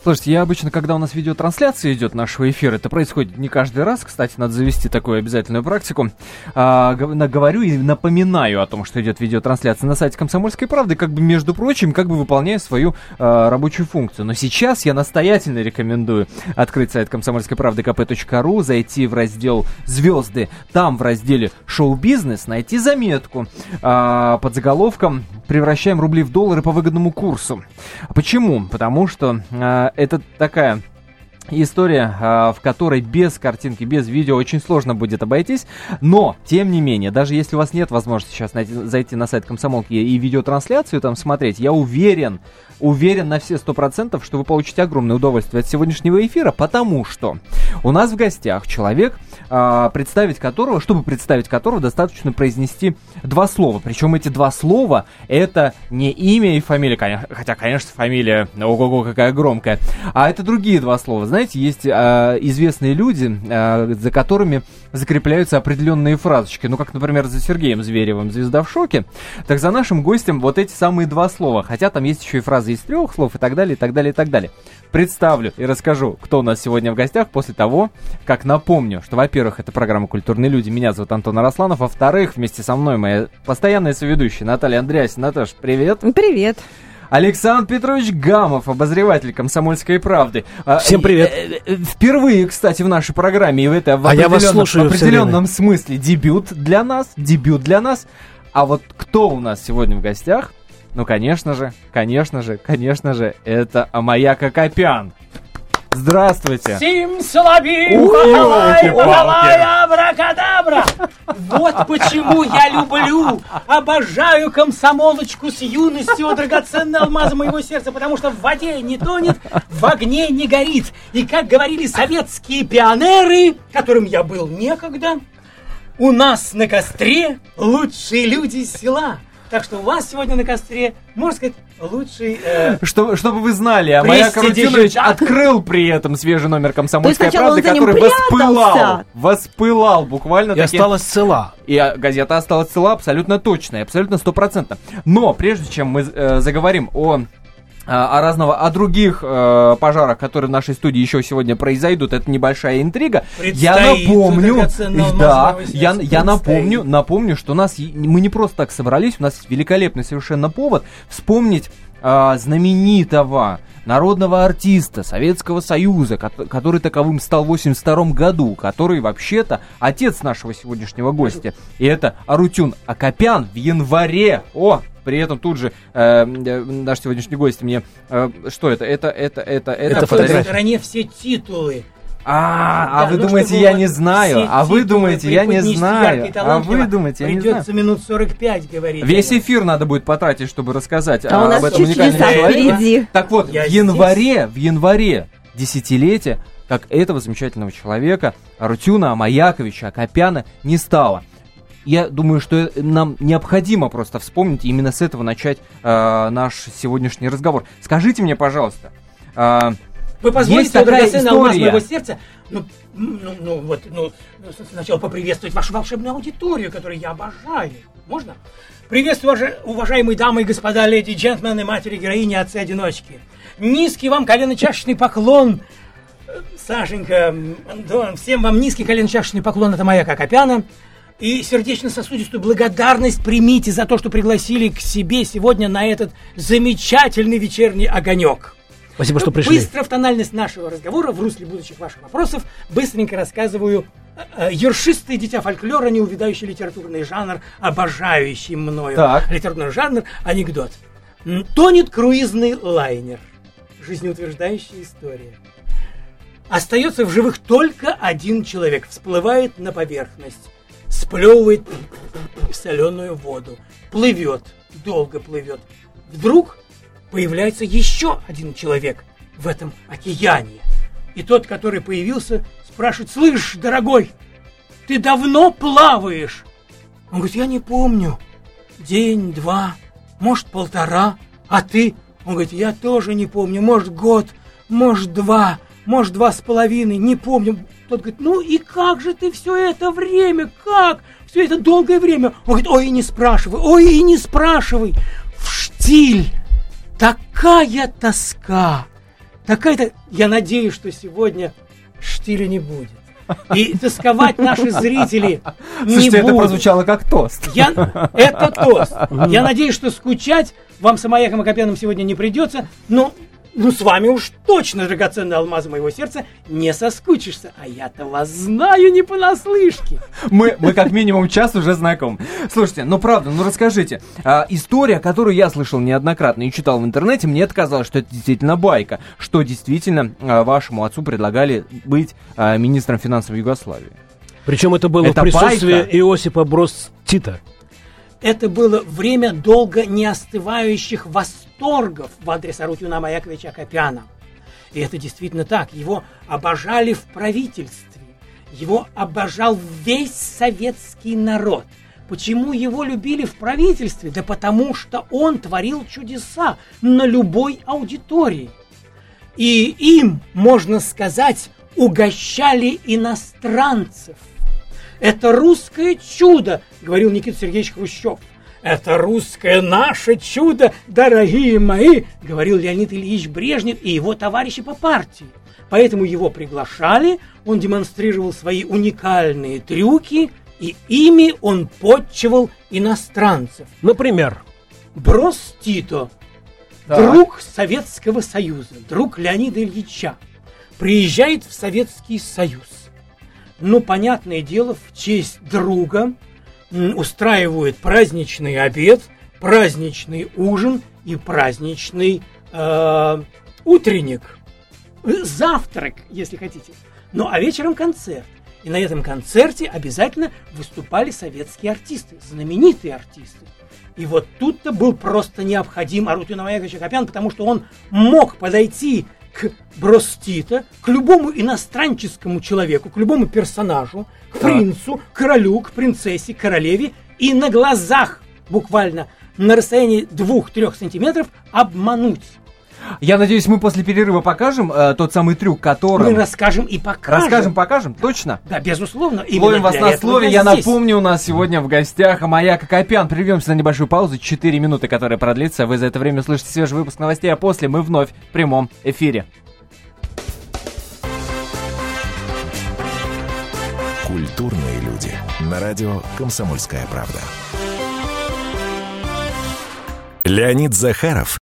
Слушайте, я обычно, когда у нас видеотрансляция идет нашего эфира, это происходит не каждый раз, кстати, надо завести такую обязательную практику, а, говорю и напоминаю о том, что идет видеотрансляция на сайте Комсомольской правды, как бы, между прочим, как бы выполняя свою а, рабочую функцию. Но сейчас я настоятельно рекомендую открыть сайт комсомольской правды kp.ru, зайти в раздел «Звезды», там в разделе «Шоу-бизнес» найти заметку а, под заголовком «Превращаем рубли в доллары по выгодному курсу». Почему? Потому что а, это такая история, а, в которой без картинки, без видео очень сложно будет обойтись. Но, тем не менее, даже если у вас нет возможности сейчас найти, зайти на сайт комсомолки и видеотрансляцию там смотреть, я уверен, уверен на все сто процентов, что вы получите огромное удовольствие от сегодняшнего эфира, потому что у нас в гостях человек, э, представить которого, чтобы представить которого, достаточно произнести два слова. Причем эти два слова это не имя и фамилия, хотя, конечно, фамилия, ого-го, какая громкая, а это другие два слова. Знаете, есть э, известные люди, э, за которыми закрепляются определенные фразочки. Ну, как, например, за Сергеем Зверевым «Звезда в шоке». Так за нашим гостем вот эти самые два слова. Хотя там есть еще и фразы из трех слов и так далее, и так далее, и так далее. Представлю и расскажу, кто у нас сегодня в гостях после того, как напомню, что, во-первых, это программа «Культурные люди». Меня зовут Антон Арасланов. Во-вторых, вместе со мной моя постоянная соведущая Наталья Андреасин. Наташ, привет. Привет. Александр Петрович Гамов, обозреватель «Комсомольской правды». А, Всем привет. Э, э, впервые, кстати, в нашей программе, и в, это, в а я вас слушаю в определенном смысле дебют для нас, дебют для нас. А вот кто у нас сегодня в гостях? Ну, конечно же, конечно же, конечно же, это Амаяк Акопян. Здравствуйте. Сим соловей, ухалай, ухалай, абракадабра. Вот почему я люблю, обожаю комсомолочку с юностью, драгоценный алмаз моего сердца, потому что в воде не тонет, в огне не горит. И как говорили советские пионеры, которым я был некогда, у нас на костре лучшие люди села. Так что у вас сегодня на костре, можно сказать, лучший... Э, Что, чтобы вы знали, а Маяк Арутинович открыл при этом свежий номер «Комсомольской правды», который воспылал. Воспылал буквально. И таким... осталась цела. И а, газета осталась цела абсолютно точно, абсолютно стопроцентно. Но прежде чем мы э, заговорим о о разного, о других э, пожарах, которые в нашей студии еще сегодня произойдут, это небольшая интрига. я напомню, да, я, я напомню, напомню, что нас мы не просто так собрались, у нас есть великолепный совершенно повод вспомнить э, знаменитого народного артиста Советского Союза, который таковым стал в 82 году, который вообще-то отец нашего сегодняшнего гостя. И это Арутюн Акопян в январе. О, при этом тут же э, э, наш сегодняшний гость мне... Э, что это? Это, это, это, это... Это фотография. стороне все титулы. А, а вы ну, думаете, я не знаю? А вы думаете, я не знаю? А вы думаете, я не знаю? Придется минут 45 говорить. Весь эфир надо будет потратить, чтобы рассказать а об этом уникальном человеке. Так вот, в январе, в январе десятилетия, как этого замечательного человека, Арутюна Амаяковича Акопяна, не стало я думаю, что нам необходимо просто вспомнить и именно с этого начать э, наш сегодняшний разговор. Скажите мне, пожалуйста, э, вы позволите, что драгоценный алмаз моего сердца, ну, ну, ну, вот, ну, сначала поприветствовать вашу волшебную аудиторию, которую я обожаю. Можно? Приветствую, уважаемые дамы и господа, леди, джентльмены, матери, героини, отцы-одиночки. Низкий вам коленочашечный поклон, Сашенька, Антон, всем вам низкий коленочашечный поклон, это моя Кокопяна. И сердечно-сосудистую благодарность примите за то, что пригласили к себе сегодня на этот замечательный вечерний огонек. Спасибо, что пришли. Быстро в тональность нашего разговора, в русле будущих ваших вопросов, быстренько рассказываю э, ершистый дитя фольклора, неувидающий литературный жанр, обожающий мною так. литературный жанр, анекдот. Тонет круизный лайнер. Жизнеутверждающая история. Остается в живых только один человек. Всплывает на поверхность. Сплевывает соленую воду. Плывет. Долго плывет. Вдруг появляется еще один человек в этом океане. И тот, который появился, спрашивает, слышь, дорогой, ты давно плаваешь? Он говорит, я не помню. День, два, может, полтора. А ты? Он говорит, я тоже не помню. Может, год, может, два, может, два с половиной. Не помню. Тот говорит, ну и как же ты все это время, как? Все это долгое время. Он говорит, ой, и не спрашивай, ой, и не спрашивай. В штиль такая тоска, такая-то... Я надеюсь, что сегодня штиля не будет. И тосковать наши зрители не Слушайте, это будут. прозвучало как тост. Я, это тост. Я надеюсь, что скучать вам с Амаяком Акопяном сегодня не придется, но ну, с вами уж точно, драгоценные алмазы моего сердца, не соскучишься. А я-то вас знаю не понаслышке. Мы, мы как минимум час уже знакомы. Слушайте, ну правда, ну расскажите. А, история, которую я слышал неоднократно и читал в интернете, мне это казалось, что это действительно байка. Что действительно а, вашему отцу предлагали быть а, министром финансов Югославии. Причем это было Это в присутствии байка? Иосипа Брос Тита. Это было время долго не остывающих восторгов в адрес Арутюна Маяковича Акопяна. И это действительно так. Его обожали в правительстве. Его обожал весь советский народ. Почему его любили в правительстве? Да потому что он творил чудеса на любой аудитории. И им, можно сказать, угощали иностранцев. Это русское чудо, говорил Никита Сергеевич Хрущев. Это русское наше чудо, дорогие мои, говорил Леонид Ильич Брежнев и его товарищи по партии. Поэтому его приглашали, он демонстрировал свои уникальные трюки, и ими он подчивал иностранцев. Например, Брос Тито, Так. друг Советского Союза, друг Леонида Ильича, приезжает в Советский Союз. Ну, понятное дело, в честь друга устраивают праздничный обед, праздничный ужин и праздничный э, утренник. Э, Завтрак, если хотите. Ну, а вечером концерт. И на этом концерте обязательно выступали советские артисты, знаменитые артисты. И вот тут-то был просто необходим Арутюн Амаякович Акопян, потому что он мог подойти к Бростита, к любому иностранческому человеку, к любому персонажу, к принцу, королю, к принцессе, королеве, и на глазах, буквально на расстоянии 2-3 сантиметров, обмануть. Я надеюсь, мы после перерыва покажем э, тот самый трюк, который... Мы расскажем и покажем. Расскажем, покажем, точно? Да, безусловно. Ловим вас на слове. Я здесь. напомню, у нас сегодня в гостях Маяк Акопян. Прервемся на небольшую паузу, 4 минуты, которая продлится. Вы за это время услышите свежий выпуск новостей, а после мы вновь в прямом эфире. Культурные люди. На радио «Комсомольская правда». Леонид Захаров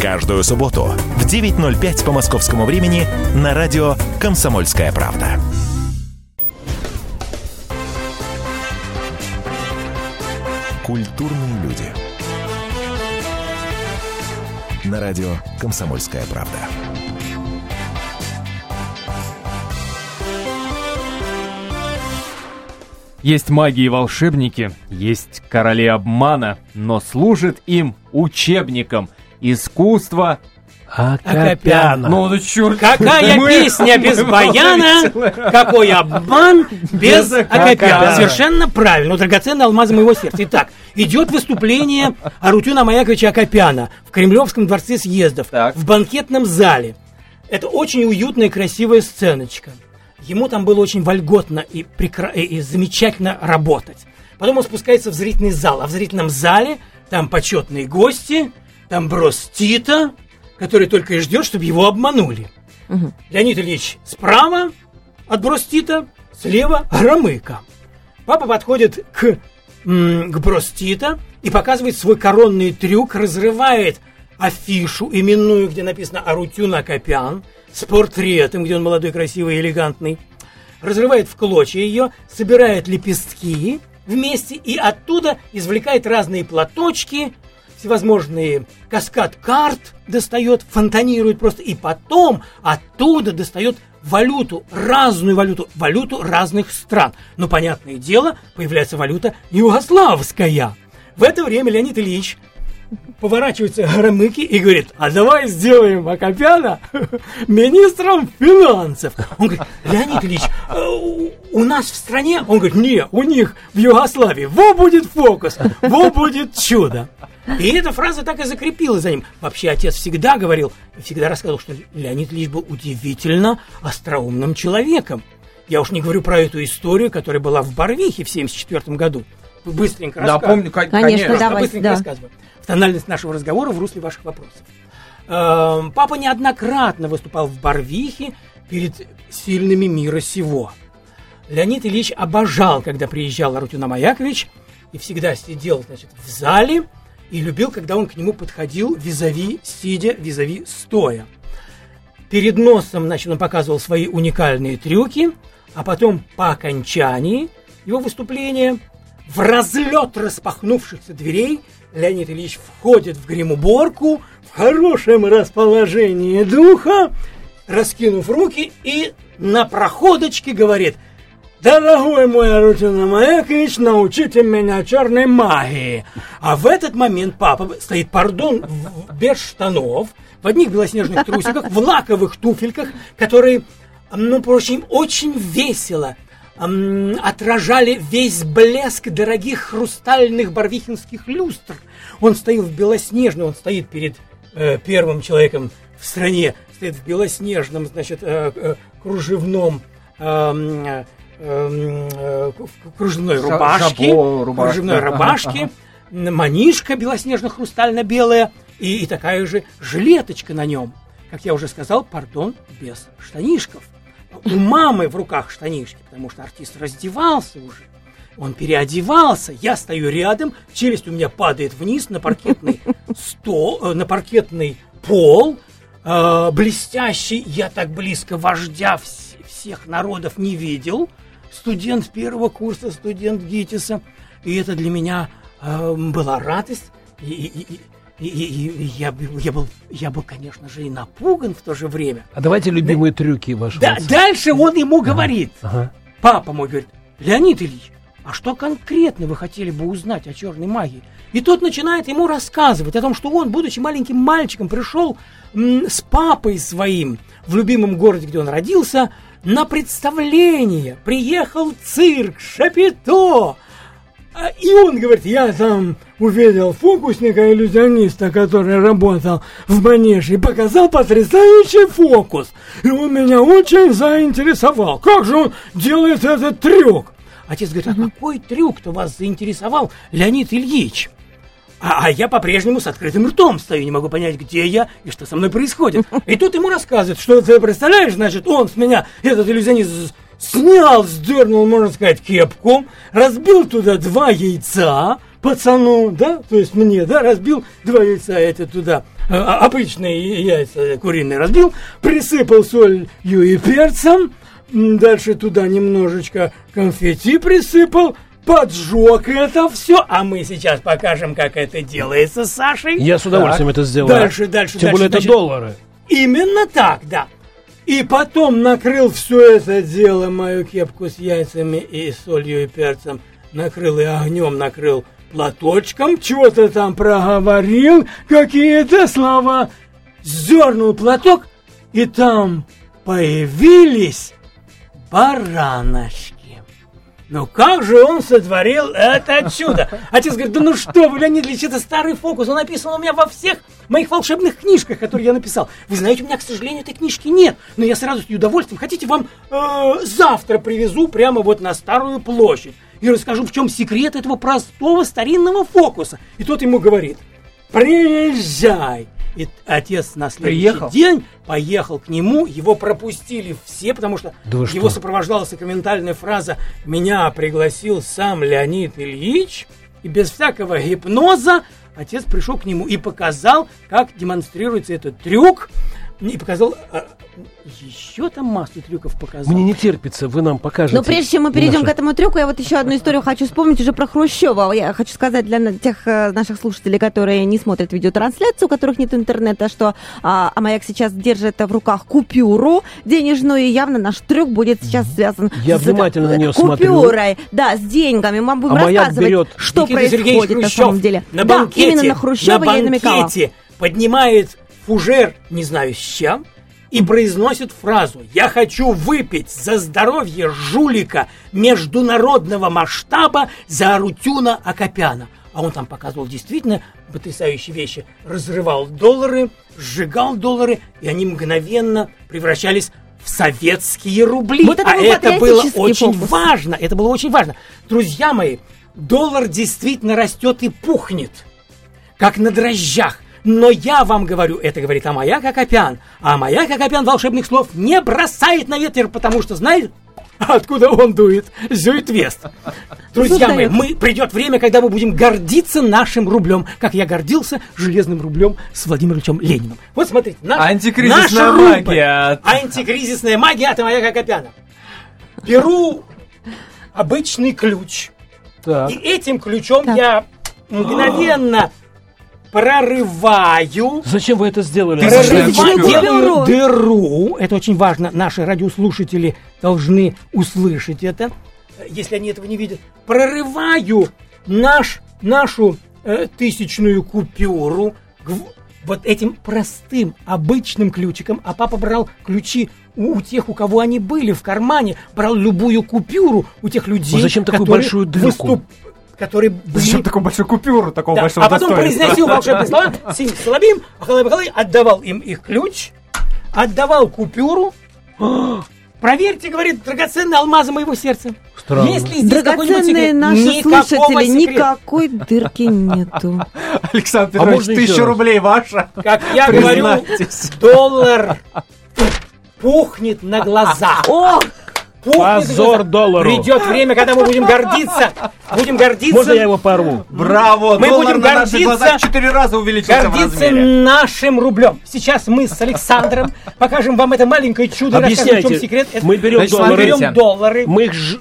Каждую субботу в 9.05 по московскому времени на радио «Комсомольская правда». Культурные люди. На радио «Комсомольская правда». Есть маги и волшебники, есть короли обмана, но служит им учебником искусство. Акопяна. Ну, ну черт. Какая мы- песня без мы баяна, какой обман без акопяна. Совершенно правильно. Драгоценные алмазы моего сердца. Итак, идет выступление Арутюна Маяковича Акопяна в Кремлевском дворце съездов, Так. в банкетном зале. Это очень уютная и красивая сценочка. Ему там было очень вольготно и, прекра- и- и замечательно работать. Потом он спускается в зрительный зал, а в зрительном зале там почетные гости, там Брос Тита, который только и ждет, чтобы его обманули. Леонид Ильич справа от Бростита, слева Громыко. Папа подходит к, к Бростита и показывает свой коронный трюк, разрывает афишу именную, где написано «Арутюн Акопян», с портретом, где он молодой, красивый и элегантный. Разрывает в клочья ее, собирает лепестки вместе и оттуда извлекает разные платочки, всевозможные каскад карт достает, фонтанирует просто, и потом оттуда достает валюту, разную валюту, валюту разных стран. Но, понятное дело, появляется валюта югославская. В это время Леонид Ильич поворачивается Громыки и говорит, а давай сделаем Акопяна министром финансов. Он говорит, Леонид Ильич, э, у нас в стране, он говорит, не, у них в Югославии, во будет фокус, во будет чудо. И эта фраза так и закрепилась за ним. Вообще отец всегда говорил, всегда рассказывал, что Леонид Ильич был удивительно остроумным человеком. Я уж не говорю про эту историю, которая была в Барвихе в 1974 году. Быстренько да, помню, конечно. конечно давай, быстренько да. рассказываю. В тональность нашего разговора в русле ваших вопросов. Эм, папа неоднократно выступал в Барвихе перед сильными мира сего. Леонид Ильич обожал, когда приезжал Арутюна Маякович, и всегда сидел значит, в зале, и любил, когда он к нему подходил визави сидя, визави стоя. Перед носом, значит, он показывал свои уникальные трюки, а потом по окончании его выступления в разлет распахнувшихся дверей Леонид Ильич входит в гримуборку в хорошем расположении духа, раскинув руки и на проходочке говорит «Дорогой мой Арутина Маякович, научите меня черной магии». А в этот момент папа стоит, пардон, в- без штанов, в одних белоснежных трусиках, в лаковых туфельках, которые, ну, впрочем, очень весело отражали весь блеск дорогих хрустальных барвихинских люстр. Он стоит в белоснежном, он стоит перед э, первым человеком в стране, стоит в белоснежном, значит, э, э, кружевном э, э, в кружевной рубашке, жабо, рубашка. кружевной Ага, рубашке, манишка белоснежно-хрустально-белая и, и такая же жилеточка на нем. Как я уже сказал, пардон, без штанишков. У мамы в руках штанишки, потому что артист раздевался уже. Он переодевался, я стою рядом, челюсть у меня падает вниз на паркетный стол, э, на паркетный пол, э, блестящий. Я так близко вождя вс- всех народов не видел. Студент первого курса, студент ГИТИСа. И это для меня э, была радость. И, и- и- и- и- и я, был- я, был, я был, конечно же, и напуган в то же время. А давайте любимые трюки вашего Да, отца. дальше он ему говорит. Ага. Папа мой говорит, Леонид Ильич, а что конкретно вы хотели бы узнать о черной магии? И тот начинает ему рассказывать о том, что он, будучи маленьким мальчиком, пришел с папой своим в любимом городе, где он родился, на представление. Приехал цирк, шапито. А, И он говорит, я там увидел фокусника, иллюзиониста, который работал в манеже, и показал потрясающий фокус. И он меня очень заинтересовал. Как же он делает этот трюк? Отец говорит, а какой трюк-то вас заинтересовал, Леонид Ильич? А, а я по-прежнему с открытым ртом стою, не могу понять, где я и что со мной происходит. И тут ему рассказывают, что ты представляешь, значит, он с меня, этот иллюзионист, снял, сдернул, можно сказать, кепку, разбил туда два яйца, пацану, да, то есть мне, да, разбил два яйца, это туда, э, а- обычные яйца куриные разбил, присыпал солью и перцем, дальше туда немножечко конфетти присыпал, поджег это все, а мы сейчас покажем, как это делается с Сашей. Я с удовольствием это сделаю. Дальше, дальше, Тем дальше, более это значит, доллары. Именно так, да. И потом накрыл все это дело, мою кепку с яйцами и солью и перцем, накрыл и огнем накрыл платочком, чего-то там проговорил, какие-то слова, сдернул платок, и там появились бараночки. Ну как же он сотворил это чудо? Отец говорит, да ну что вы, Леонид Ильич, это старый фокус, он написан у меня во всех моих волшебных книжках, которые я написал. Вы знаете, у меня, к сожалению, этой книжки нет, но я с радостью и удовольствием, хотите, вам э, завтра привезу прямо вот на Старую площадь и расскажу, в чем секрет этого простого старинного фокуса. И тот ему говорит, приезжай. И отец на следующий Приехал? день поехал к нему, его пропустили все, потому что Да его что? сопровождала сакраментальная фраза «Меня пригласил сам Леонид Ильич», и без всякого гипноза отец пришел к нему и показал, как демонстрируется этот трюк. Не показал, а, еще там массу трюков показал. Мне не терпится, вы нам покажете. Но прежде чем мы перейдем наши... к этому трюку, я вот еще одну историю хочу вспомнить уже про Хрущева. Я хочу сказать для тех э, наших слушателей, которые не смотрят видеотрансляцию, у которых нет интернета, что а, Амаяк сейчас держит в руках купюру денежную, и явно наш трюк будет сейчас связан я с внимательно на нее купюрой, смотрю. да, с деньгами. Мы будем Амаяк рассказывать, берет что Никита происходит на самом деле. На да, банкете, именно на Хрущева на я и намекала. банкете поднимает фужер, не знаю с чем, и произносит фразу «Я хочу выпить за здоровье жулика международного масштаба за Арутюна Акопяна». А он там показывал действительно потрясающие вещи. Разрывал доллары, сжигал доллары, и они мгновенно превращались в советские рубли. Вот это а это было очень фокус. важно. Это было очень важно. Друзья мои, доллар действительно растет и пухнет, как на дрожжах. Но я вам говорю, это говорит Амаяк Акопян. А Амаяк Акопян волшебных слов не бросает на ветер, потому что знает, откуда он дует. Зюит Вест. Друзья мои, мы, придет время, когда мы будем гордиться нашим рублем, как я гордился железным рублем с Владимиром Ильичем Лениным. Вот смотрите, наш, Антикризисная наша рубль, магия. Антикризисная магия от Амаяка Акопяна. Беру обычный ключ. Так. И этим ключом Так. я мгновенно прорываю, Зачем вы это сделали? Прорываю, делаю дыру. Это очень важно. Наши радиослушатели должны услышать это, если они этого не видят. Прорываю наш, нашу э, тысячную купюру гв- вот этим простым, обычным ключиком, а папа брал ключи у, у тех, у кого они были в кармане, брал любую купюру у тех людей, Ну зачем такую которые большую дырку? Которые были... Зачем такую большую купюру такого Да, большого а потом произносил волшебные слова, Сим Соловим, Ахалай отдавал им их ключ, отдавал купюру. Проверьте, говорит, драгоценные алмазы моего сердца. Странно. Если здесь Драгоценные наши никакого слушатели, секрета. никакой дырки нету. Александр А Петрович, еще тысяча рублей ваша. Как я говорю, доллар пухнет на глазах. О, Пухнет Позор доллару. Придет время, когда мы будем гордиться. Будем гордиться. Можно я его порву? Браво! Мы будем на гордиться- четыре раза увеличился гордиться нашим рублем. Сейчас мы с Александром покажем вам это маленькое чудо. расскажем, в Объясняйте. чем секрет. Мы берем Значит, доллары. берем доллары. Мы их ж-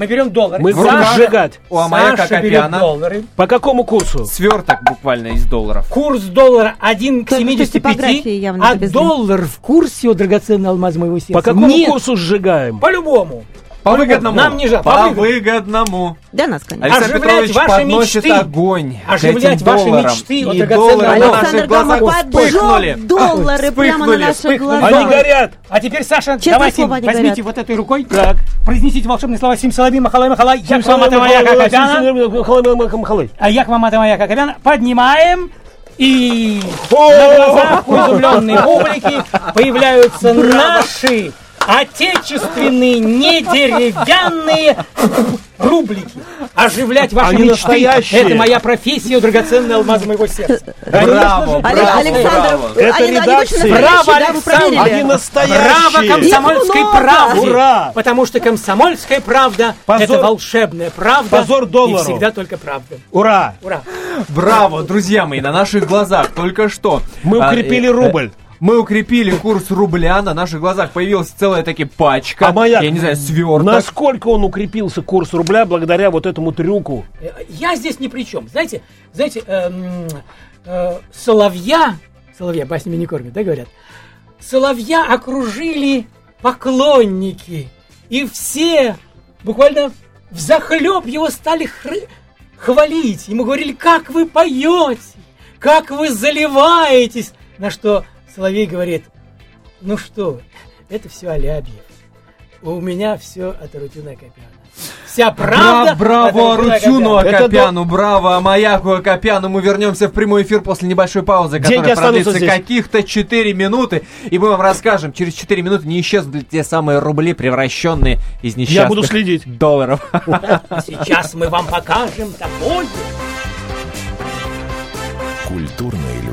Мы берем доллары. Мы будем сжигать. у Амаяка Саша берет Копяна доллары. По какому курсу? сверток буквально из долларов. Курс доллара 1 к Только что типографии 75, явно а доллар в курсе, о драгоценный алмаз моего сердца. По какому Нет, курсу сжигаем? По-любому. По выгодному. Нам не жалко. По По выгодному. для нас, конечно. Александр Оживлять Петрович ваши подносит мечты. огонь Оживлять ваши мечты И доллары на алмазе. наших Александр глазах Гамов вспыхнули. поджег доллары прямо на наших глазах. Они горят! А теперь, Саша, Честное давайте возьмите горят. вот этой рукой. Так. Произнесите волшебные слова Сим Салаби Махалай Махалай. Я к вам это моя Махалай, Кокобяна. А я к вам это моя Кокобяна. Поднимаем. И на глазах у изумленной публики появляются наши отечественные, не деревянные рублики. Оживлять ваши Они мечты. настоящие. Это моя профессия, драгоценный алмаз моего сердца. Браво, браво, Александр, браво. Это они, они редакция. настоящие, Браво, Александр. Они настоящие! Браво комсомольской правде! Ура! Потому что комсомольская правда Позор- это волшебная правда. Позор доллару. И всегда только правда. Ура! Ура! Браво, друзья мои, на наших глазах только что. Мы а, укрепили э, рубль. Мы укрепили курс рубля, на наших глазах появилась целая таки пачка, А маяк? я не знаю, сверток. Насколько он укрепился, курс рубля, благодаря вот этому трюку? Я здесь ни при чем. Знаете, знаете, эм, э, соловья, соловья баснями не кормят, да, говорят? Соловья окружили поклонники, и все буквально взахлеб его стали хры- хвалить. Ему говорили, как вы поете, как вы заливаетесь. На что Соловей говорит, ну что, это все Алябьев. У меня все от Арутюна Копяна. Вся правда. Бра- браво Арутюну Копяна. Это Акопяну, браво Маяку Акопяну. Мы вернемся в прямой эфир после небольшой паузы, которая продлится здесь. каких-то 4 минуты. И мы вам расскажем, через 4 минуты не исчезнут ли те самые рубли, превращенные из несчастных Я буду следить. долларов. Сейчас мы вам покажем такое. Культурные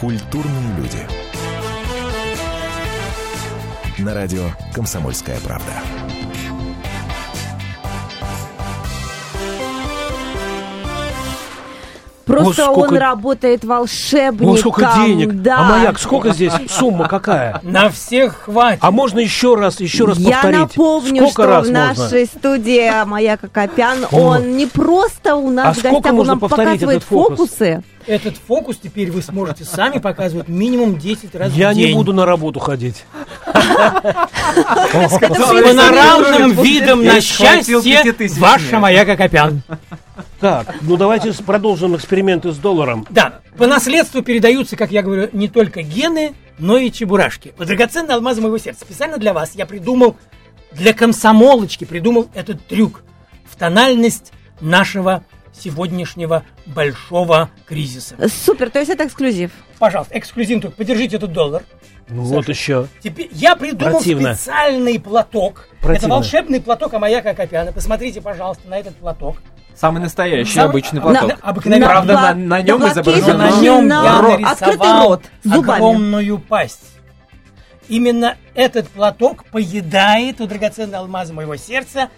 Культурные люди. На радио «Комсомольская правда». Просто О, сколько- он работает волшебником. О, сколько денег. Да. А маяк, сколько здесь? Сумма какая? На всех хватит. А можно еще раз, еще раз Я повторить? напомню, Сколько что в можно? нашей студии Маяка Копян, О. он не просто у нас А в сколько гостях, он можно нам повторить показывает фокусы. Этот фокус теперь вы сможете сами показывать минимум 10 раз Я в день. не буду на работу ходить. Это Панорамным видом на счастье ваша Маяка Копян. Так, ну давайте с- продолжим эксперименты с долларом. Да, по наследству передаются, как я говорю, не только гены, но и чебурашки. Вот драгоценный алмаз моего сердца. Специально для вас я придумал, для комсомолочки придумал этот трюк в тональность нашего сегодняшнего большого кризиса. Супер, то есть это эксклюзив. Пожалуйста, эксклюзивно только подержите этот доллар. Ну Саша. вот еще. Теперь я придумал Противно. специальный платок. Это Противно. волшебный платок Амаяка Копяна. Посмотрите, пожалуйста, на этот платок. Самый настоящий Самый- обычный платок. да, обыкновенный. Правда, на, на нем на платке изображена... На нем на я рот, открытый рот зубами. огромную пасть. Именно этот платок поедает у драгоценного алмаза моего сердца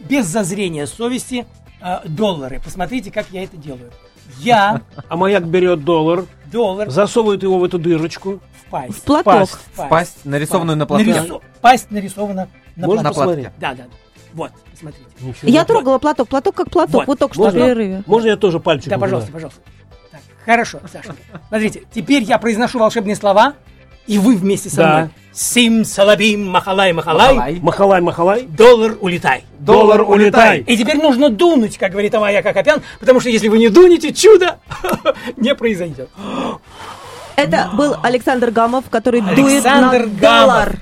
без зазрения совести э, доллары. Посмотрите, как я это делаю. Я А маяк берет доллар, доллар засовывает его в эту дырочку. в пасть. Платок. Пасть. Пасть, нарисованную на платке. Нарису- Пасть нарисована на Можно На платке. посмотреть? Да, да. Вот, посмотрите. Ничего. Я трогала платок, платок как платок, Вот. вот, только что в Можно? перерыве. Можно я тоже пальчик? Да, пожалуйста, пожалуйста. Так, хорошо, Сашенька. Смотрите, теперь я произношу волшебные слова, и вы вместе со Да. мной. Сим, салабим, махалай, махалай, Махалай. Махалай, махалай. доллар улетай. Доллар улетай. И теперь нужно дунуть, как говорит Амая Кокопян, потому что если вы не дунете, чудо не произойдет. Это был Александр Гамов, который Александр дует на доллар.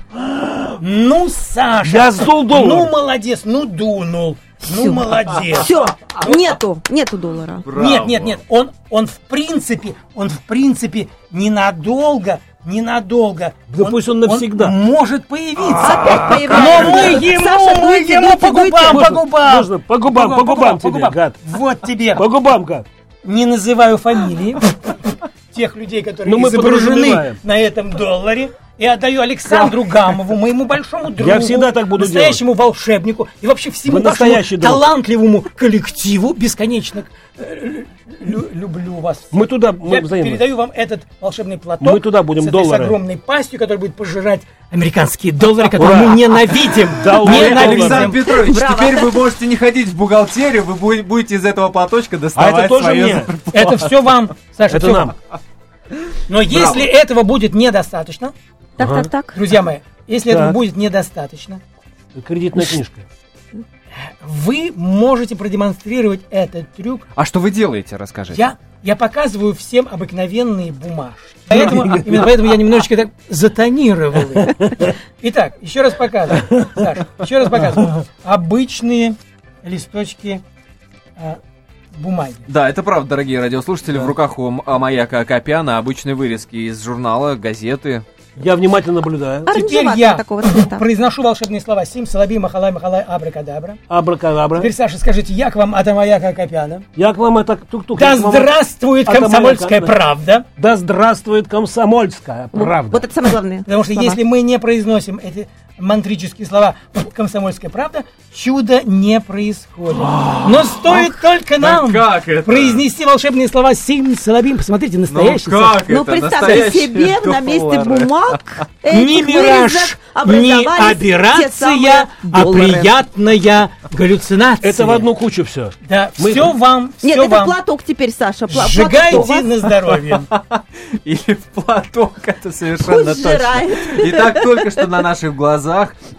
Ну, Саша. Я сдул доллар. Ну, молодец, ну, дунул. Ну, молодец. Все, нету, нету доллара. Нет, нет, нет, он, он в принципе, он в принципе ненадолго, ненадолго. Да пусть он навсегда. может появиться. Опять Но мы ему, Саша, мы дуйте, ему дуйте, по губам, по Можно, губам. можно, по губам, по губам тебе, гад. Вот тебе. По губам как? Не называю фамилии тех людей, которые Ну, мы изображены на этом долларе. И отдаю Александру Гамову, моему большому другу, Я всегда так буду настоящему волшебнику и вообще всему Вы друг. талантливому коллективу бесконечно э, лю- люблю вас. Мы туда, мы Я взаимно. передаю вам этот волшебный платок. Мы туда будем с, этой, доллары. с огромной пастью, которая будет пожирать американские доллары, которые Ура! мы ненавидим. Ненавидим. Александр Петрович, Браво. теперь вы можете не ходить в бухгалтерию, вы бу- будете из этого платочка доставать А это тоже мне. Это все вам, Саша, Это нам. вам. Но если этого будет недостаточно, Так, так, так. друзья мои, если этого Так. будет недостаточно, Кредитная книжка. вы можете продемонстрировать этот трюк. А что вы делаете, расскажите. Я, я показываю всем обыкновенные бумажки. Поэтому, именно поэтому я немножечко так затонировал их. Итак, еще раз показываю. Саша, еще раз показываю. Обычные листочки а, бумаги. Да, это правда, дорогие радиослушатели. В руках у а, Маяка Акопяна обычные вырезки из журнала, газеты. Я внимательно наблюдаю. Теперь я такого цвета. произношу волшебные слова Сим, Салаби, Махалай, Махалай, Абракадабра. Абракадабра. Теперь, Саша, скажите, я к вам Амаяка Копяна. Я к вам это тук-тук. Да здравствует комсомольская правда! Да здравствует комсомольская правда. Вот это самое главное. Потому что если мы не произносим эти мантрические слова «комсомольская правда», чудо не происходит. Но стоит только нам как это? произнести волшебные слова «сим, салабим». Посмотрите, настоящий Саша. Ну, представьте себе на месте бумаг Не мираж, не операция, а приятная галлюцинация. Это в одну кучу все. Да, Мы- все вам, все Нет, это платок теперь, Саша. пла- Сжигайте на здоровье. Или в платок, это совершенно точно. сжирает. Итак, только что на наших глазах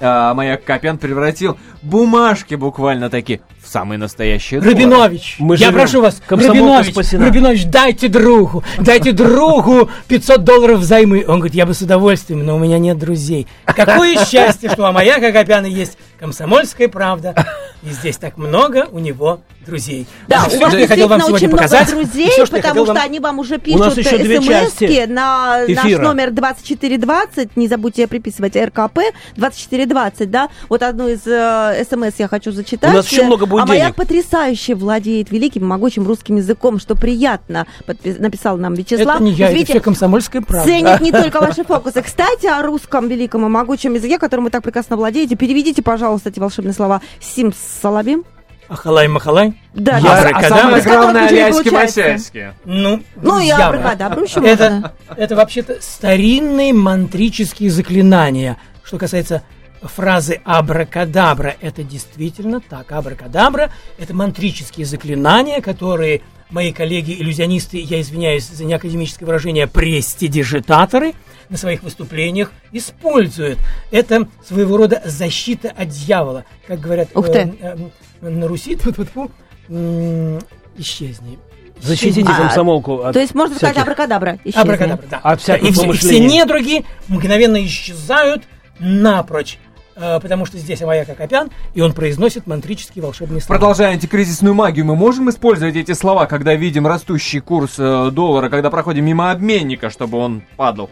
а, Маяк Копян превратил бумажки буквально таки в самые настоящие доллары. Рабинович, Мы я живем. прошу вас, Рабинович, спасена. Рабинович, дайте другу, дайте другу 500 долларов взаймы. Он говорит, я бы с удовольствием, но у меня нет друзей. Какое счастье, что у Маяка Копяна есть Комсомольская правда. И здесь так много у него друзей. Да, у вас действительно очень много друзей, потому что они вам уже пишут смски части на наш номер 2420. Не забудьте приписывать РКП 2420, да? Вот одну из э, смс я хочу зачитать. У нас еще много будет А моя потрясающе владеет великим, могучим русским языком, что приятно, написал нам Вячеслав. Это не я, это все комсомольская правда. Ценит не только ваши фокусы. Кстати, о русском великом и могучем языке, которым вы так прекрасно владеете. Переведите, пожалуйста, эти волшебные слова. Сим салабим. Ахалай-махалай. Да, Я А не аляйски получается. масяйски. Ну, Ну, я друзья абракадабру еще Это, это вообще-то старинные мантрические заклинания. Что касается фразы абракадабра, это действительно так. Абракадабра – это мантрические заклинания, которые мои коллеги-иллюзионисты, я извиняюсь за неакадемическое выражение, престидижитаторы на своих выступлениях используют. Это своего рода защита от дьявола. Как говорят Ух ты. э, э, на Руси, м, исчезни. Защитите А, комсомолку от То есть можно сказать всяких- абракадабра. исчезни. Абракадабра, да. От всяких и, все, и все недруги мгновенно исчезают напрочь, потому что здесь Амаяк Акопян, и он произносит мантрические волшебные слова. Продолжая антикризисную магию, мы можем использовать эти слова, когда видим растущий курс э, доллара, когда проходим мимо обменника, чтобы он падал?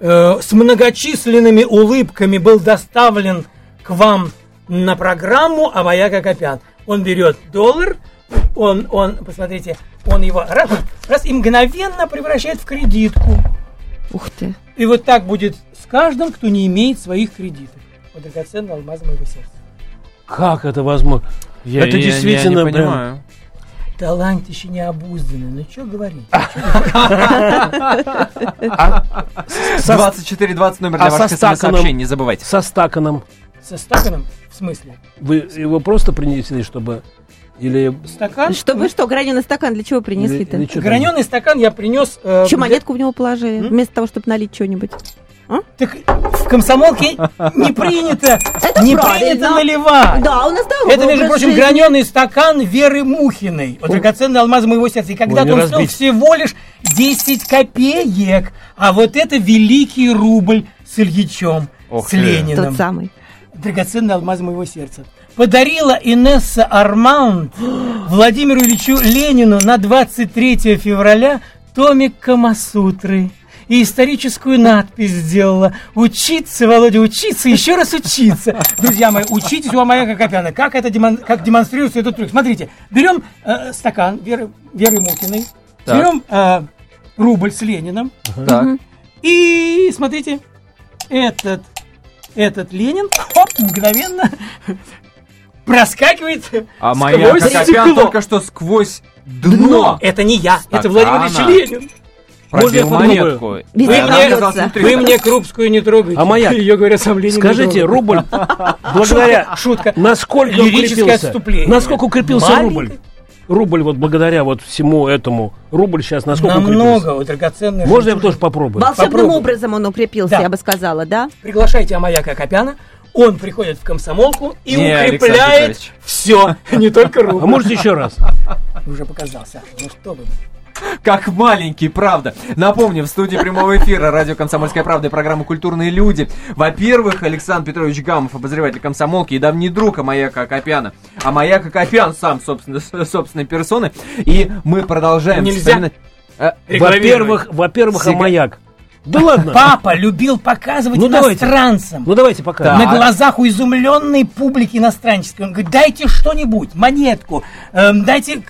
Э, с многочисленными улыбками был доставлен к вам на программу Амаяк Акопян. Он берет доллар, он, он, посмотрите, он его раз, раз и мгновенно превращает в кредитку. Ух ты. И вот так будет с каждым, кто не имеет своих кредитов. Вот драгоценный алмаз моего сердца. Как это возможно? Я- это я- действительно я не прям- понимаю. Талант еще не обузданный, ну что говорить? 2420 номер а для ваших со стаканом? смс-сообщений, не забывайте. Со стаканом. Со стаканом? В смысле? Вы его просто принесли, чтобы... Или... Стакан? Чтобы что, граненый стакан для чего принесли-то? Граненый стакан я принес... э, Еще для- монетку в него положили, вместо того, чтобы налить что-нибудь. Так в комсомолке не принято, Это не правильно. принято наливать. Да, у нас здоровый Это, между прочим, жизни. граненый стакан Веры Мухиной. Вот драгоценный алмаз моего сердца. И когда-то не он стоил всего лишь 10 копеек. А вот это великий рубль с Ильичом, Ох с. Лениным. Тот самый. драгоценный алмаз моего сердца. Подарила Инесса Армаунд Владимиру Ильичу Ленину на 23 февраля томик Камасутры. И историческую надпись сделала. Учиться, Володя, учиться, еще раз учиться. Друзья мои, учитесь у Амаяка Копяна. Как это демон- как демонстрируется этот трюк? Смотрите, берем э, стакан Веры, Веры Мухиной, Так. берем э, рубль с Лениным, Так. и смотрите, этот, этот Ленин, хоп, мгновенно проскакивает А моя сквозь Акопян стекло. только что сквозь дно Это не я, это Стакана. Владимир Ильич Ленин. Пробил попробую? монетку. Везде внутри. Вы мне Крупскую не трогаете. А маяк? Ее, говорят, сам Ленин Скажите, рубль, благодаря... Шутка. Насколько укрепился? Насколько укрепился рубль? Рубль вот благодаря вот всему этому. Рубль сейчас насколько укрепился? Намного, вот драгоценный. Можно я тоже попробую? Волшебным Попробуй. образом он укрепился, Да. я бы сказала, да? Приглашайте Амаяка Копяна, он приходит в комсомолку и Не, укрепляет все, не только А рубль. можете еще раз? Уже показался. Ну что вы. Как маленький, правда. Напомню, в студии прямого эфира радио «Комсомольская правда» и программа «Культурные люди». Во-первых, Александр Петрович Гамов, обозреватель комсомолки и давний друг Амаяка Акопяна. А Маяк Акопян сам, собственно, собственной персоны. И мы продолжаем Нельзя. вспоминать... А, Во-первых, во-первых, Сига- амаяк. Да ладно. Папа любил показывать Ну, давайте. иностранцам. Ну давайте пока. на глазах у изумленной публики иностранческой. Он говорит, дайте что-нибудь, монетку, эм, дайте...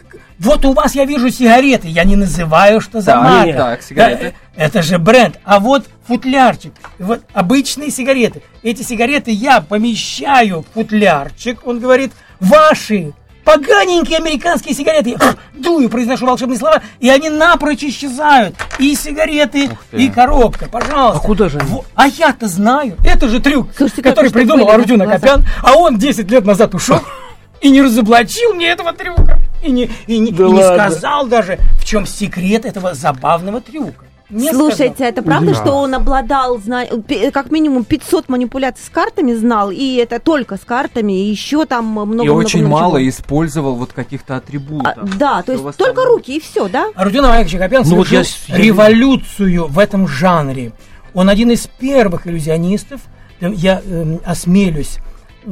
Вот у вас я вижу сигареты, я не называю, что за Так, марка. так, сигареты. Да, э, это же бренд. А вот футлярчик, вот обычные сигареты. Эти сигареты я помещаю в футлярчик, он говорит, ваши поганенькие американские сигареты. Я дую, произношу волшебные слова, и они напрочь исчезают. И сигареты, ты. и коробка, пожалуйста. А куда же они? А я-то знаю. Это же трюк, Слушайте, который придумал были Арджун на глазах. Акопян, а он 10 лет назад ушел и не разоблачил мне этого трюка. И не, и не, Да и не сказал даже, в чем секрет этого забавного трюка. Не Слушайте, сказал. это правда, что он обладал, зна- как минимум 500 манипуляций с картами знал, и это только с картами, и еще там много И очень много мало чего. использовал вот каких-то А, атрибутов. да, то есть только руки и все, да? Арджун Амаякович Акопян Ну вот совершил я с- я- революцию в этом жанре. Он один из первых иллюзионистов, эм, я эм, осмелюсь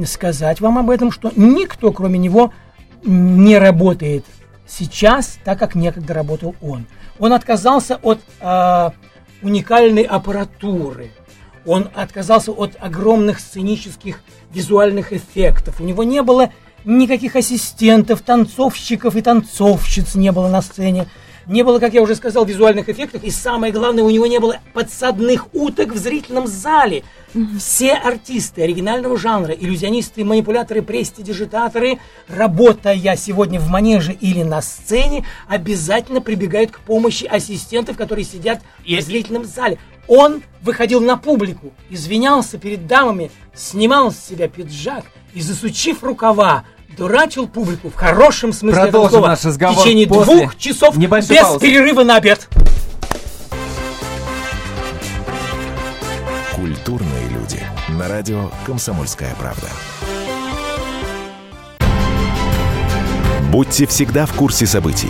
сказать вам об этом, что никто, кроме него, не работает сейчас так, как некогда работал он. Он отказался от э, уникальной аппаратуры, он отказался от огромных сценических визуальных эффектов. У него не было никаких ассистентов, танцовщиков и танцовщиц не было на сцене. Не было, как я уже сказал, визуальных эффектов. И самое главное, у него не было подсадных уток в зрительном зале. Все артисты оригинального жанра, иллюзионисты, манипуляторы, престидижитаторы, работая сегодня в манеже или на сцене, обязательно прибегают к помощи ассистентов, которые сидят в зрительном зале. Он выходил на публику, извинялся перед дамами, снимал с себя пиджак и, засучив рукава, дурачил публику в хорошем смысле Продолжим этого слова наш разговор в течение после двух часов без паузы. перерыва на обед. Культурные люди. На радио «Комсомольская правда». Будьте всегда в курсе событий.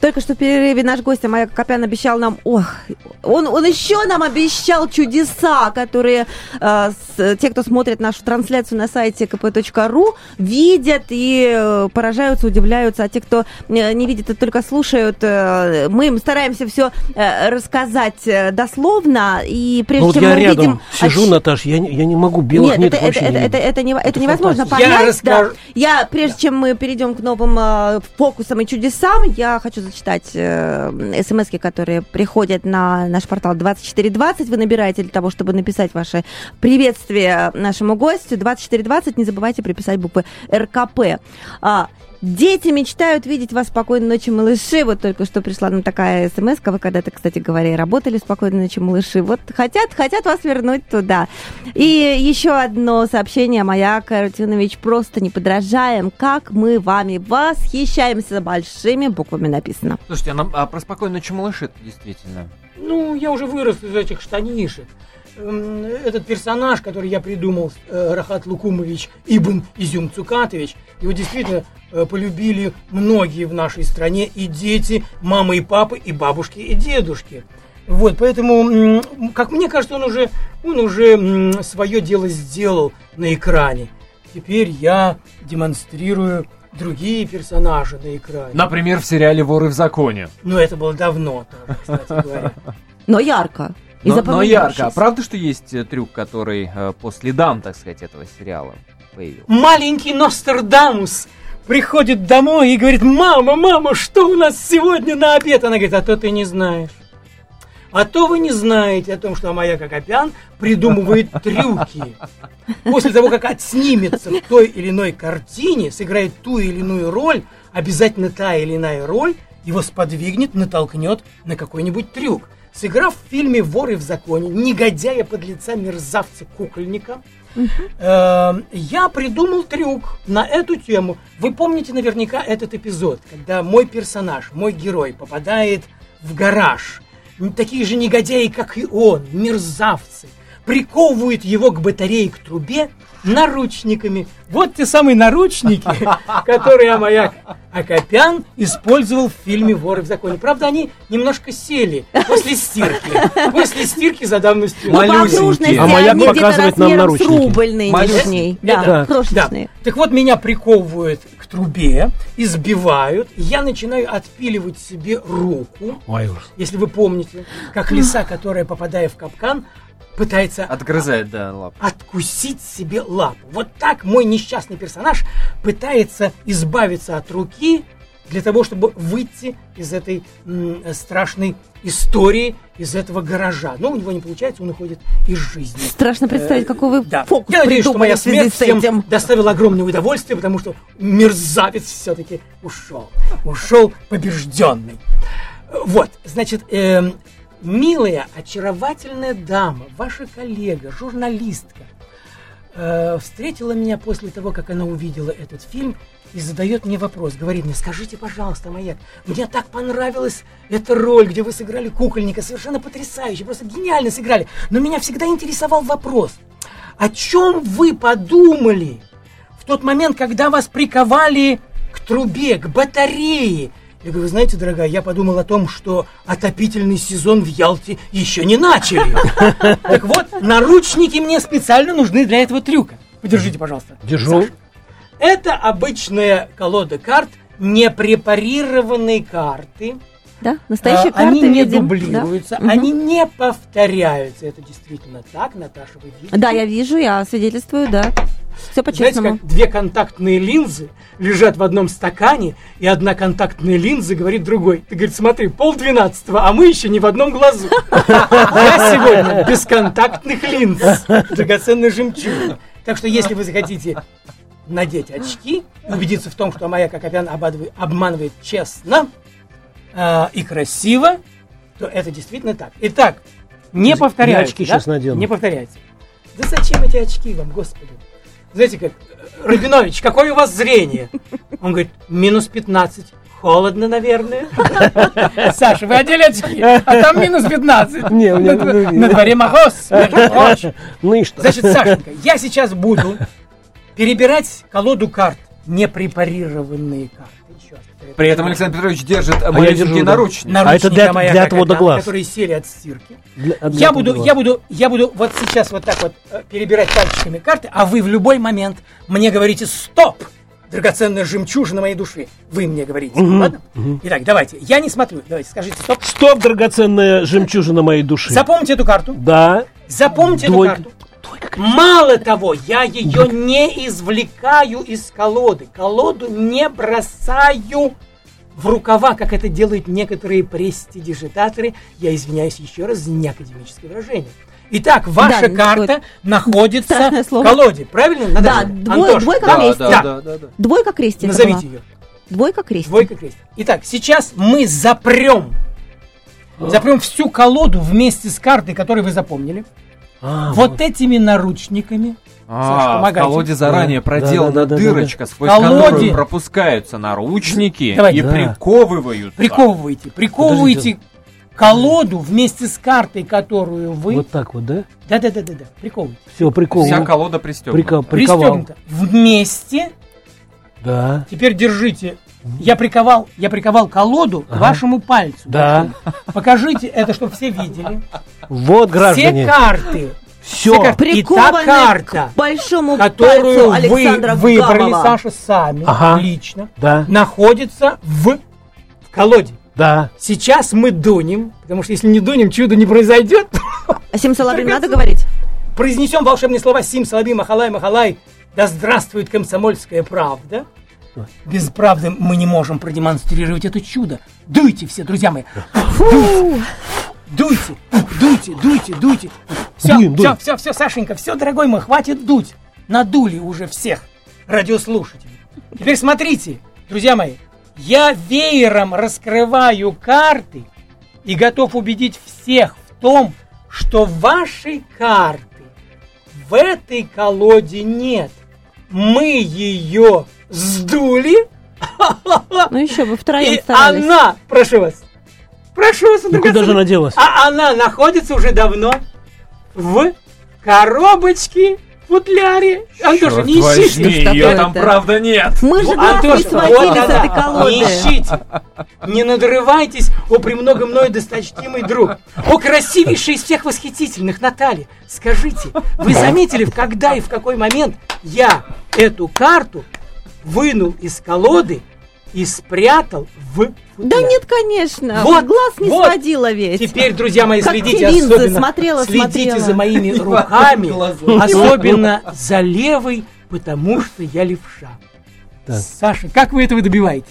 Только что в перерыве наш гость Майя Копян обещал нам, ох, он, он еще нам обещал чудеса, которые э, с- те, кто смотрит нашу трансляцию на сайте kp.ru, видят и э, поражаются, удивляются, а те, кто э, не видит, а только слушают, э, мы им стараемся все рассказать э, дословно, и прежде Ну вот чем я мы рядом увидим... сижу, оч- Наташ, я, не- я не могу белых нет, это, вообще это, не это, это, это, не- это Это невозможно фантастика. Я понять. да. расскажу- Я, прежде чем мы перейдем к новым э, фокусам и чудесам, я хочу зачитать э, смс которые приходят на наш портал 2420. Вы набираете для того, чтобы написать ваше приветствие нашему гостю. 2420, не забывайте приписать буквы РКП. Дети мечтают видеть вас спокойной ночи, малыши. Вот только что пришла нам такая смс Вы когда-то, кстати говоря, и работали спокойной ночи, малыши. Вот хотят, хотят вас вернуть туда. И еще одно сообщение. Маяк Рутинович, просто не подражаем, как мы вами восхищаемся. Большими буквами написано. Слушайте, а, нам- а про спокойную ночь малыши действительно. Ну, я уже вырос из этих штанишек. Этот персонаж, который я придумал, э, Рахат Лукумович Ибн Изюм Цукатович, его действительно э, полюбили многие в нашей стране, и дети, мамы и папы, и бабушки, и дедушки. Вот, поэтому, как мне кажется, он уже, он уже свое дело сделал на экране. Теперь я демонстрирую другие персонажи на экране. Например, в сериале «Воры в законе». Но это было давно тоже, кстати говоря. Но ярко. Но, но ярко. А правда, что есть э, трюк, который э, по следам, так сказать, этого сериала появился? маленький Нострадамус приходит домой и говорит, мама, мама, что у нас сегодня на обед? Она говорит, а то ты не знаешь. А то вы не знаете о том, что Амая Кокопян придумывает трюки. После того, как отснимется в той или иной картине, сыграет ту или иную роль, обязательно та или иная роль его сподвигнет, натолкнет на какой-нибудь трюк. Сыграв в фильме «Воры в законе», негодяя подлеца мерзавца кукольника, Эм, я придумал трюк на эту тему. Вы помните наверняка этот эпизод, когда мой персонаж, мой герой попадает в гараж. Такие же негодяи, как и он, мерзавцы, приковывают его к батарее, к трубе наручниками. Вот те самые наручники, которые Амаяк Акопян использовал в фильме «Воры в законе». Правда, они немножко сели после стирки. После стирки за давностью. Ну, Малюсенькие. А маяк показывает нам наручники. рубль нынешний. Малюсенькие. Да, Да, крошечные. Да. Так вот, меня приковывают к трубе, избивают, и я начинаю отпиливать себе руку. Если вы помните, как лиса, которая, попадая в капкан, пытается Отгрызает, да, лап. откусить себе лапу. Вот так мой несчастный персонаж пытается избавиться от руки для того, чтобы выйти из этой м, страшной истории, из этого гаража. Но у него не получается, он уходит из жизни. Страшно представить, какой вы Да. фокус Я надеюсь, что моя смерть всем этим. доставила огромное удовольствие, потому что мерзавец все-таки ушел. Ушел побежденный. Вот, значит, эм, милая, очаровательная дама, ваша коллега, журналистка, э, встретила меня после того, как она увидела этот фильм и задает мне вопрос. Говорит мне, скажите, пожалуйста, Маяк, мне так понравилась эта роль, где вы сыграли кукольника, совершенно потрясающе, просто гениально сыграли. Но меня всегда интересовал вопрос, о чем вы подумали в тот момент, когда вас приковали к трубе, к батарее, я говорю, вы знаете, дорогая, я подумал о том, что отопительный сезон в Ялте еще не начали. Так вот, наручники мне специально нужны для этого трюка. Подержите, пожалуйста. Держу. Это обычная колода карт, непрепарированные карты. Да, настоящие а, карты Они не видим. дублируются, Да. они не повторяются. Это действительно так, Наташа, вы видите? Да, я вижу, я свидетельствую, да. Все Знаете, по-честному. как две контактные линзы лежат в одном стакане, и одна контактная линза говорит другой. Ты говорит, смотри, пол двенадцатого, а мы еще не в одном глазу. Я сегодня без контактных линз. Драгоценный жемчуг. Так что, если вы захотите надеть очки, убедиться в том, что моя обманывает, обманывает честно э, и красиво, то это действительно так. Итак, не Я повторяйте. очки да? щас надену. Не повторяйте. Да зачем эти очки вам, господи? Знаете как, Рабинович, какое у вас зрение? Он говорит, минус 15. Холодно, наверное. Саша, вы одели очки, а там минус 15. Не, ну, не. На дворе мороз, между прочим. Ну и что? Значит, Сашенька, я сейчас буду перебирать колоду карт, непрепарированные карты. При этом Александр Петрович держит я малюсенький держу, да. А это для- моя для отвода это, глаз. которые сели от стирки. Для- для Я буду, я буду, я буду вот сейчас вот так вот э, перебирать пальчиками карты, а вы в любой момент мне говорите «Стоп!» Драгоценная жемчужина моей души. Вы мне говорите, ладно? Итак, давайте. Я не смотрю. Давайте, скажите «Стоп». Стоп, драгоценная жемчужина моей души. Запомните эту карту. Да. Запомните Двойка. эту карту. Мало того, я ее не извлекаю из колоды. Колоду не бросаю в рукава, как это делают некоторые престидижитаторы. Я извиняюсь еще раз за неакадемическое выражение. Итак, ваша Да, карта находится в колоде. Правильно? Наташа? двое- Антош, двойка да? крестик. да, Да. да, да, да. Двойка крестик. это Назовите была. ее. Двойка крестик. Двойка крестик. Итак, сейчас мы запрем. Запрем всю колоду вместе с картой, которую вы запомнили. А, вот этими наручниками. А, в колоде заранее Да, проделана да, да, да, да, дырочка, сквозь Колоде. которую пропускаются наручники Давайте. и Да. приковывают. Приковывайте, приковывайте Подождите. колоду вместе с картой, которую вы... Вот так вот, да? Да, да, да, да, да. Приковывайте. Все, прикол. Вся колода пристегнута. Приковал. Пристегнуто. Вместе. Да. Теперь держите. Я приковал, я приковал колоду к вашему пальцу. Да. Покажите это, чтобы все видели. Вот, Все граждане. карты. Все. карты. И та Прикованная карта, к большому которую пальцу вы Александра выбрали, Гамова. Саша, сами, Ага. лично, Да. находится в, в колоде. Да. Сейчас мы дунем, потому что если не дунем, чудо не произойдет. А Симсалабим надо говорить? Произнесем волшебные слова Сим, Салаби, Махалай, Махалай. Да здравствует комсомольская правда. Без правды мы не можем продемонстрировать это чудо. Дуйте все, друзья мои. Дуйте, дуйте, дуйте, дуйте. Все, Дуем, все, дуем. все, все, Сашенька, все, дорогой мой, хватит дуть. Надули уже всех радиослушателей. Теперь смотрите, друзья мои, я веером раскрываю карты и готов убедить всех в том, что вашей карты в этой колоде нет. Мы ее сдули, Ну еще вы втроем и старались. она, прошу вас, прошу вас, Ну куда же она делась? а она находится уже давно в коробочке, футляре. Антоша, не ищите. ее такое там это? правда нет. Мы же глаз не Антоша, сводили вот с она. этой колоды. Не ищите. Не надрывайтесь, о премного мною досточтимый друг. О красивейший из всех восхитительных, Наталья. Скажите, вы заметили, когда и в какой момент я эту карту вынул из колоды и спрятал в Да футляр? нет, конечно. Вот, глаз не вот. сводила ведь. Теперь, друзья мои, Как следите те линзы, особенно, смотрела, следите смотрела. за моими руками, особенно за левой, потому что я левша. Так. Саша, как вы этого добиваетесь?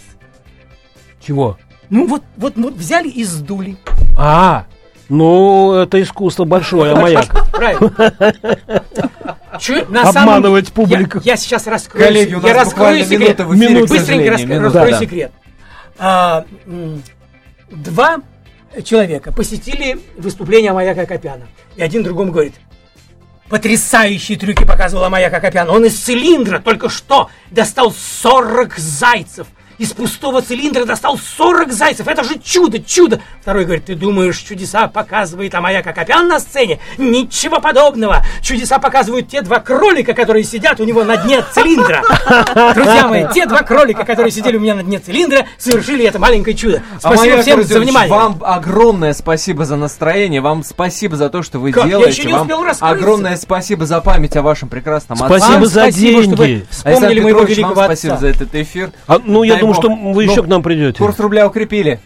Чего? Ну вот, вот, вот взяли и сдули. А, ну это искусство большое, а маяк. Правильно. На Обманывать самом- публику. Я, я сейчас раскрою, Коллеги, у нас я раскрою секрет. минута в эфире, Минута. Быстренько раска- минута, раскрою да. секрет. А, м, Два человека посетили выступление Маяка Копяна. И один другому говорит, потрясающие трюки показывала Маяка Копян. Он из цилиндра только что достал 40 зайцев из пустого цилиндра достал 40 зайцев. Это же чудо, чудо. Второй говорит, ты думаешь, чудеса показывает Амая Кокопян на сцене? Ничего подобного. Чудеса показывают те два кролика, которые сидят у него на дне цилиндра. Друзья мои, те два кролика, которые сидели у меня на дне цилиндра, совершили это маленькое чудо. Спасибо всем за внимание. Вам огромное спасибо за настроение, вам спасибо за то, что вы как? делаете. Я еще не вам успел огромное спасибо за память о вашем прекрасном отце. Спасибо за спасибо, деньги. Что вы вспомнили моего великого вам спасибо отца. за этот эфир. А, ну, я думаю, что вы еще к нам придете. Курс рубля укрепили.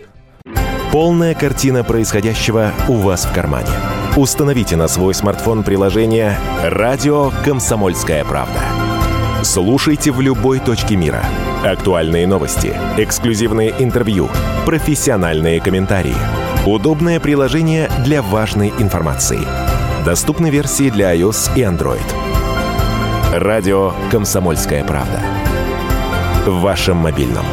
Полная картина происходящего у вас в кармане. Установите на свой смартфон приложение «Радио Комсомольская правда». Слушайте в любой точке мира. Актуальные новости, эксклюзивные интервью, профессиональные комментарии. Удобное приложение для важной информации. Доступны версии для iOS и Android. Радио «Комсомольская правда» в вашем мобильном.